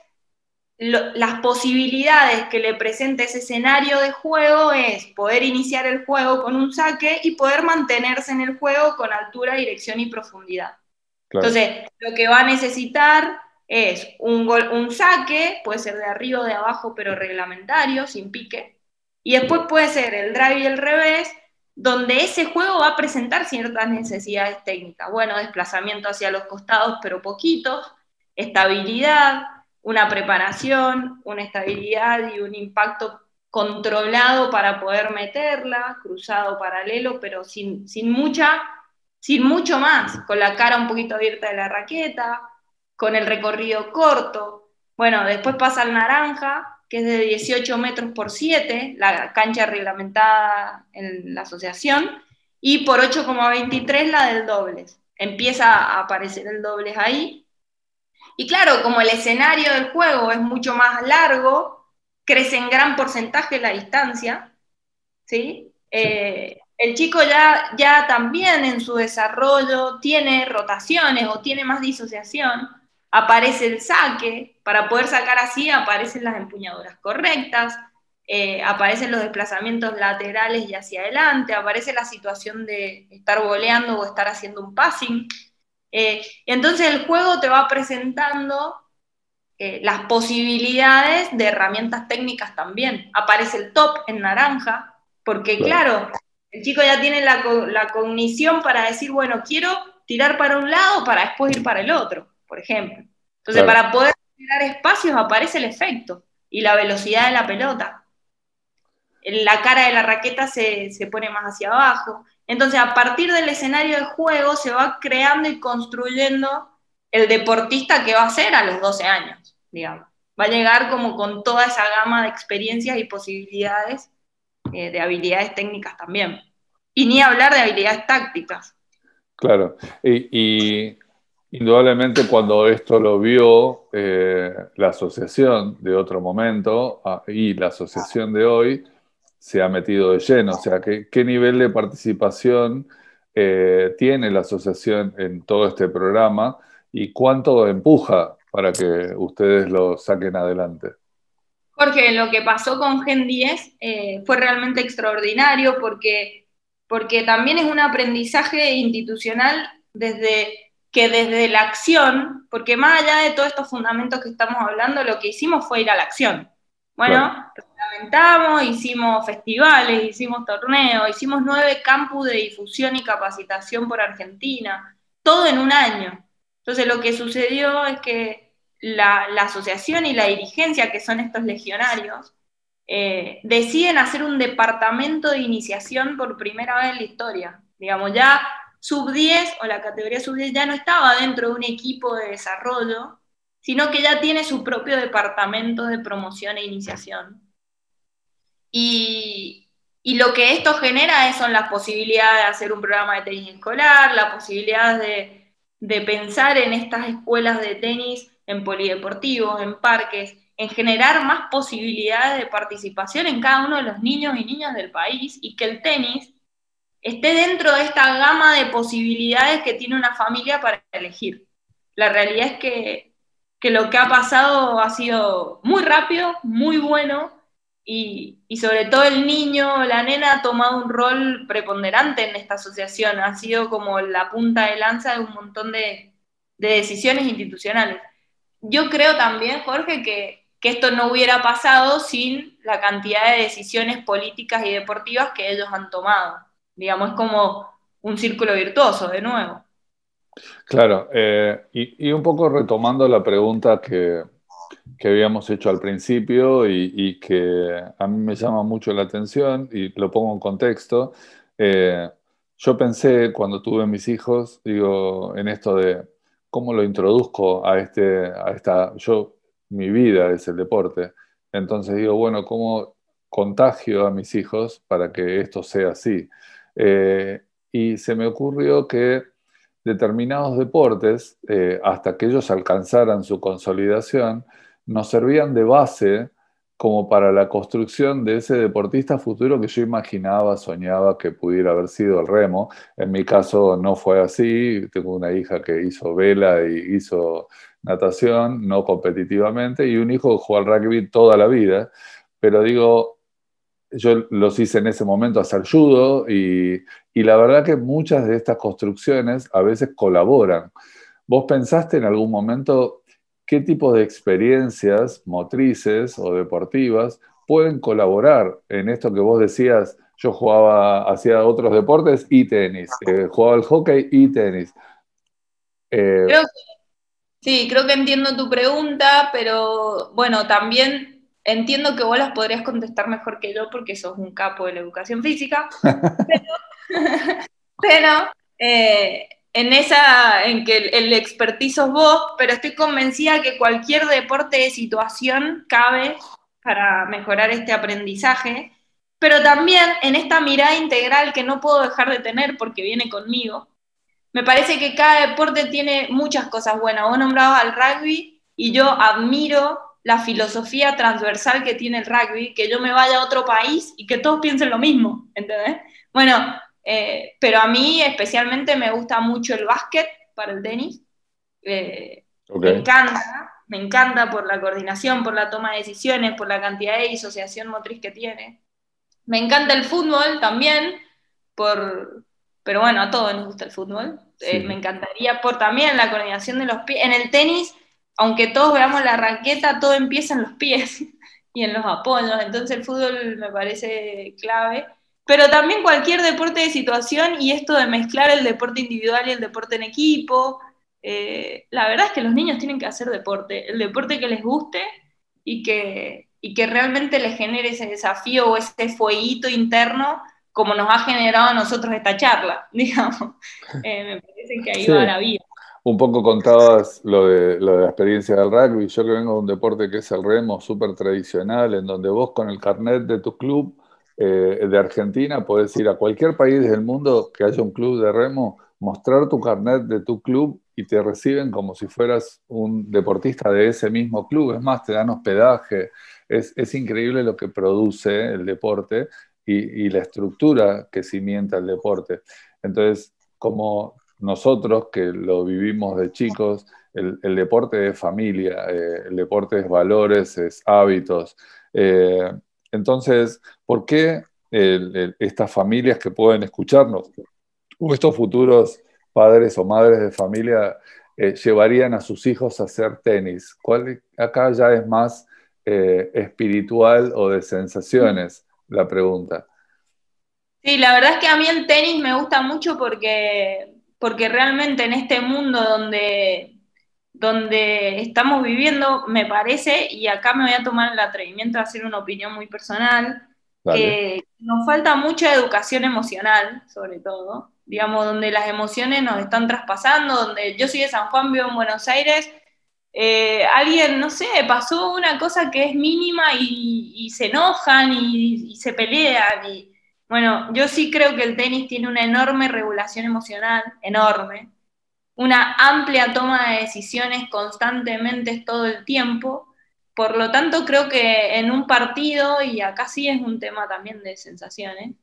las posibilidades que le presenta ese escenario de juego es poder iniciar el juego con un saque y poder mantenerse en el juego con altura, dirección y profundidad. Entonces, lo que va a necesitar es un, un saque, puede ser de arriba o de abajo, pero reglamentario, sin pique, y después puede ser el drive y el revés, donde ese juego va a presentar ciertas necesidades técnicas. Bueno, desplazamiento hacia los costados, pero poquitos, estabilidad, una preparación, una estabilidad y un impacto controlado para poder meterla, cruzado paralelo, pero sin, sin, mucha, sin mucho más, con la cara un poquito abierta de la raqueta, con el recorrido corto. Bueno, después pasa el naranja, que es de 18 metros por 7, la cancha reglamentada en la asociación, y por 8,23 la del dobles. Empieza a aparecer el dobles ahí. Y claro, como el escenario del juego es mucho más largo, crece en gran porcentaje la distancia, ¿sí? Eh, el chico ya, ya también en su desarrollo tiene rotaciones o tiene más disociación, aparece el saque, para poder sacar así aparecen las empuñaduras correctas, eh, aparecen los desplazamientos laterales y hacia adelante, aparece la situación de estar voleando o estar haciendo un passing. Eh, y entonces el juego te va presentando eh, las posibilidades de herramientas técnicas también. Aparece el top en naranja, porque claro, el chico ya tiene la, la cognición para decir, bueno, quiero tirar para un lado para después ir para el otro por ejemplo. Entonces, para poder generar espacios aparece el efecto y la velocidad de la pelota. La cara de la raqueta se, pone más hacia abajo. Entonces, a partir del escenario de juego se va creando y construyendo el deportista que va a ser a los 12 años, digamos. Va a llegar como con toda esa gama de experiencias y posibilidades eh, de habilidades técnicas también. Y ni hablar de habilidades tácticas. Claro, y, indudablemente cuando esto lo vio eh, la asociación de otro momento ah, y la asociación de hoy, se ha metido de lleno. O sea, ¿qué, qué nivel de participación eh, tiene la asociación en todo este programa y cuánto empuja para que ustedes lo saquen adelante? Jorge, lo que pasó con Gen 10 eh, fue realmente extraordinario porque, porque también es un aprendizaje institucional desde que desde la acción, porque más allá de todos estos fundamentos que estamos hablando, lo que hicimos fue ir a la acción. Bueno, hicimos festivales, hicimos torneos, hicimos nueve campus de difusión y capacitación por Argentina, todo en un año. Entonces lo que sucedió es que la, asociación y la dirigencia, que son estos legionarios, eh, deciden hacer un departamento de iniciación por primera vez en la historia. Digamos, ya sub 10 o la categoría sub 10 ya no estaba dentro de un equipo de desarrollo, sino que ya tiene su propio departamento de promoción e iniciación. Y, lo que esto genera son las posibilidades de hacer un programa de tenis escolar, la posibilidad de, pensar en estas escuelas de tenis en polideportivos, en parques, en generar más posibilidades de participación en cada uno de los niños y niñas del país y que el tenis esté dentro de esta gama de posibilidades que tiene una familia para elegir. La realidad es que lo que ha pasado ha sido muy rápido, muy bueno, y, sobre todo el niño, la nena ha tomado un rol preponderante en esta asociación, ha sido como la punta de lanza de un montón de, decisiones institucionales. Yo creo también, Jorge, que, esto no hubiera pasado sin la cantidad de decisiones políticas y deportivas que ellos han tomado. Digamos, es como un círculo virtuoso, de nuevo. Claro, eh, y, un poco retomando la pregunta que, habíamos hecho al principio y, que a mí me llama mucho la atención y lo pongo en contexto. Eh, yo pensé cuando tuve mis hijos, digo, en esto de cómo lo introduzco a este, a esta, yo, mi vida es el deporte. Entonces digo, bueno, ¿cómo contagio a mis hijos para que esto sea así? Eh, y se me ocurrió que determinados deportes, eh, hasta que ellos alcanzaran su consolidación, nos servían de base como para la construcción de ese deportista futuro que yo imaginaba, soñaba que pudiera haber sido el remo. En mi caso no fue así, tengo una hija que hizo vela y hizo natación, no competitivamente, y un hijo que jugó al rugby toda la vida, pero digo, yo los hice en ese momento hacer judo y, y la verdad que muchas de estas construcciones a veces colaboran. ¿Vos pensaste en algún momento qué tipo de experiencias motrices o deportivas pueden colaborar en esto que vos decías? Yo jugaba, hacía otros deportes y tenis, eh, jugaba al hockey y tenis. Eh, sí, creo que entiendo tu pregunta, pero bueno, también Entiendo que vos las podrías contestar mejor que yo porque sos un capo de la educación física, pero, eh, en esa, en que el, el sos vos, pero estoy convencida que cualquier deporte de situación cabe para mejorar este aprendizaje, pero también en esta mirada integral que no puedo dejar de tener porque viene conmigo, me parece que cada deporte tiene muchas cosas buenas. Vos nombrabas al rugby y yo admiro la filosofía transversal que tiene el rugby, que yo me vaya a otro país y que todos piensen lo mismo, ¿entendés? Bueno, eh, pero a mí especialmente me gusta mucho el básquet para el tenis. Eh, me encanta, me encanta por la coordinación, por la toma de decisiones, por la cantidad de disociación motriz que tiene. Me encanta el fútbol también, por, pero bueno, a todos nos gusta el fútbol. Eh, me encantaría por también la coordinación de los pies. En el tenis aunque todos veamos la raqueta, todo empieza en los pies y en los apoyos, entonces el fútbol me parece clave, pero también cualquier deporte de situación y esto de mezclar el deporte individual y el deporte en equipo, eh, la verdad es que los niños tienen que hacer deporte, el deporte que les guste y que, y que realmente les genere ese desafío o ese fueguito interno como nos ha generado a nosotros esta charla, digamos. Eh, me parece que ahí va la vida. un poco contabas lo de, lo de la experiencia del rugby. Yo que vengo de un deporte que es el remo, súper tradicional, en donde vos con el carnet de tu club eh, de Argentina podés ir a cualquier país del mundo que haya un club de remo, mostrar tu carnet de tu club y te reciben como si fueras un deportista de ese mismo club. Es más, te dan hospedaje. Es, es increíble lo que produce el deporte y, y la estructura que cimienta el deporte. Entonces, como nosotros que lo vivimos de chicos, el, deporte es familia, eh, el deporte es valores, es hábitos. Eh, entonces, ¿por qué estas familias que pueden escucharnos o estos futuros padres o madres de familia eh, llevarían a sus hijos a hacer tenis? ¿Cuál, acá ya es más espiritual o de sensaciones la pregunta. Sí, la verdad es que a mí el tenis me gusta mucho porque porque realmente en este mundo donde, donde estamos viviendo, me parece, y acá me voy a tomar el atrevimiento de hacer una opinión muy personal, que nos falta mucha educación emocional, sobre todo, digamos, donde las emociones nos están traspasando, donde yo soy de San Juan, vivo en Buenos Aires, eh, alguien, no sé, pasó una cosa que es mínima y, se enojan y, y se pelean. Y, bueno, yo sí creo que el tenis tiene una enorme regulación emocional, enorme, una amplia toma de decisiones constantemente todo el tiempo. Por lo tanto, creo que en un partido, y acá sí es un tema también de sensaciones,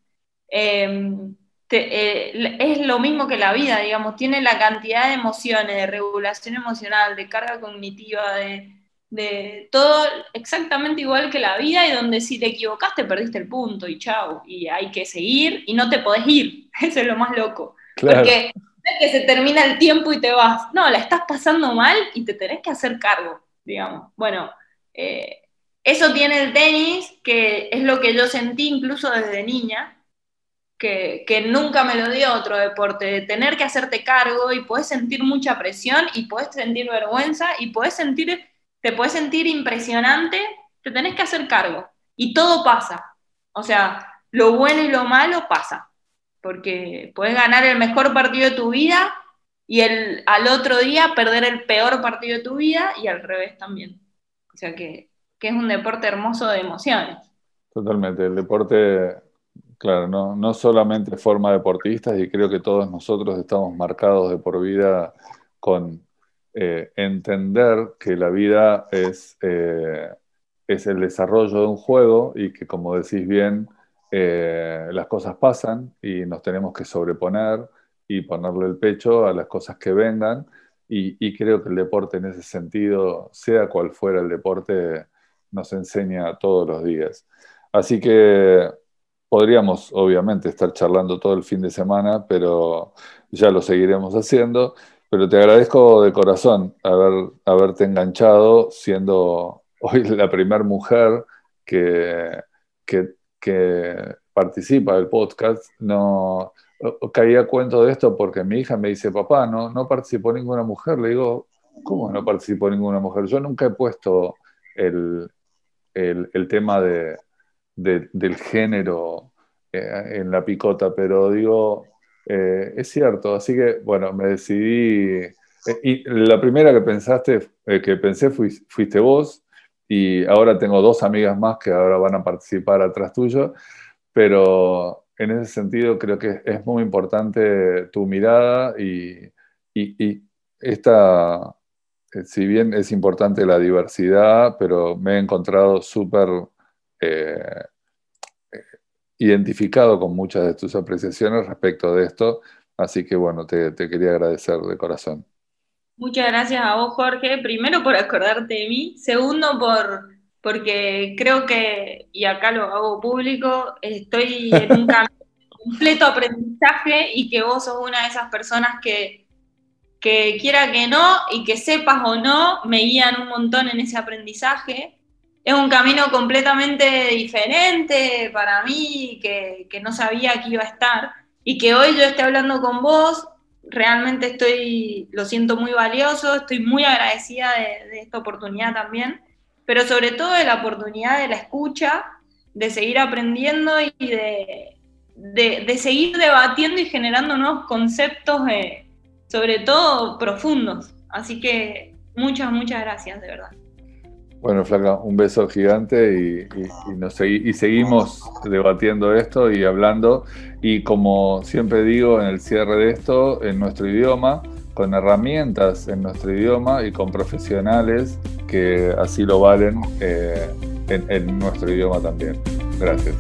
em, eh, es lo mismo que la vida, digamos, tiene la cantidad de emociones, de regulación emocional, de carga cognitiva, de, de todo exactamente igual que la vida y donde si te equivocaste perdiste el punto y chao, y hay que seguir y no te podés ir, eso es lo más loco. Porque no es que se termina el tiempo y te vas, no, la estás pasando mal y te tenés que hacer cargo, digamos. Bueno, eh, eso tiene el tenis, que es lo que yo sentí incluso desde niña, que, que, nunca me lo dio otro deporte, de tener que hacerte cargo y puedes sentir mucha presión y puedes sentir vergüenza y puedes sentir te puedes sentir impresionante, te tenés que hacer cargo. Y todo pasa. O sea, lo bueno y lo malo pasa. Porque puedes ganar el mejor partido de tu vida y el, al otro día perder el peor partido de tu vida y al revés también. O sea que, que es un deporte hermoso de emociones. Totalmente. El deporte, claro, no, no solamente forma deportistas y creo que todos nosotros estamos marcados de por vida con eh, entender que la vida es, eh, es el desarrollo de un juego y que, como decís bien, eh, las cosas pasan y nos tenemos que sobreponer y ponerle el pecho a las cosas que vengan. Y, y, creo que el deporte en ese sentido, sea cual fuera el deporte, nos enseña todos los días. Así que podríamos, obviamente, estar charlando todo el fin de semana, pero ya lo seguiremos haciendo. Pero te agradezco de corazón haber, haberte enganchado siendo hoy la primera mujer que, que, participa del podcast. No caía cuento de esto porque mi hija me dice, papá, no, no participó ninguna mujer. Le digo, ¿cómo no participó ninguna mujer? Yo nunca he puesto el, el, tema de, del género eh, en la picota, pero digo, eh, es cierto, así que bueno, me decidí. Eh, y la primera que pensaste, que pensé fuiste vos, y ahora tengo dos amigas más que ahora van a participar atrás tuyo, pero en ese sentido creo que es muy importante tu mirada y, y, esta, si bien es importante la diversidad, pero me he encontrado súper identificado con muchas de tus apreciaciones respecto de esto, así que bueno, te, quería agradecer de corazón. Muchas gracias a vos, Jorge, primero por acordarte de mí, segundo por porque creo que, y acá lo hago público, estoy en un completo aprendizaje y que vos sos una de esas personas que, que quiera que no y que sepas o no, me guían un montón en ese aprendizaje. Es un camino completamente diferente para mí, que, no sabía que iba a estar, y que hoy yo esté hablando con vos, realmente estoy, lo siento muy valioso, estoy muy agradecida de, esta oportunidad también, pero sobre todo de la oportunidad de la escucha, de seguir aprendiendo y de, seguir debatiendo y generando nuevos conceptos sobre todo profundos. Así que muchas, muchas gracias, de verdad. Bueno, Flaca, un beso gigante y, y seguimos debatiendo esto y hablando. Y como siempre digo en el cierre de esto, en nuestro idioma, con herramientas en nuestro idioma y con profesionales que así lo valen eh, en nuestro idioma también. Gracias.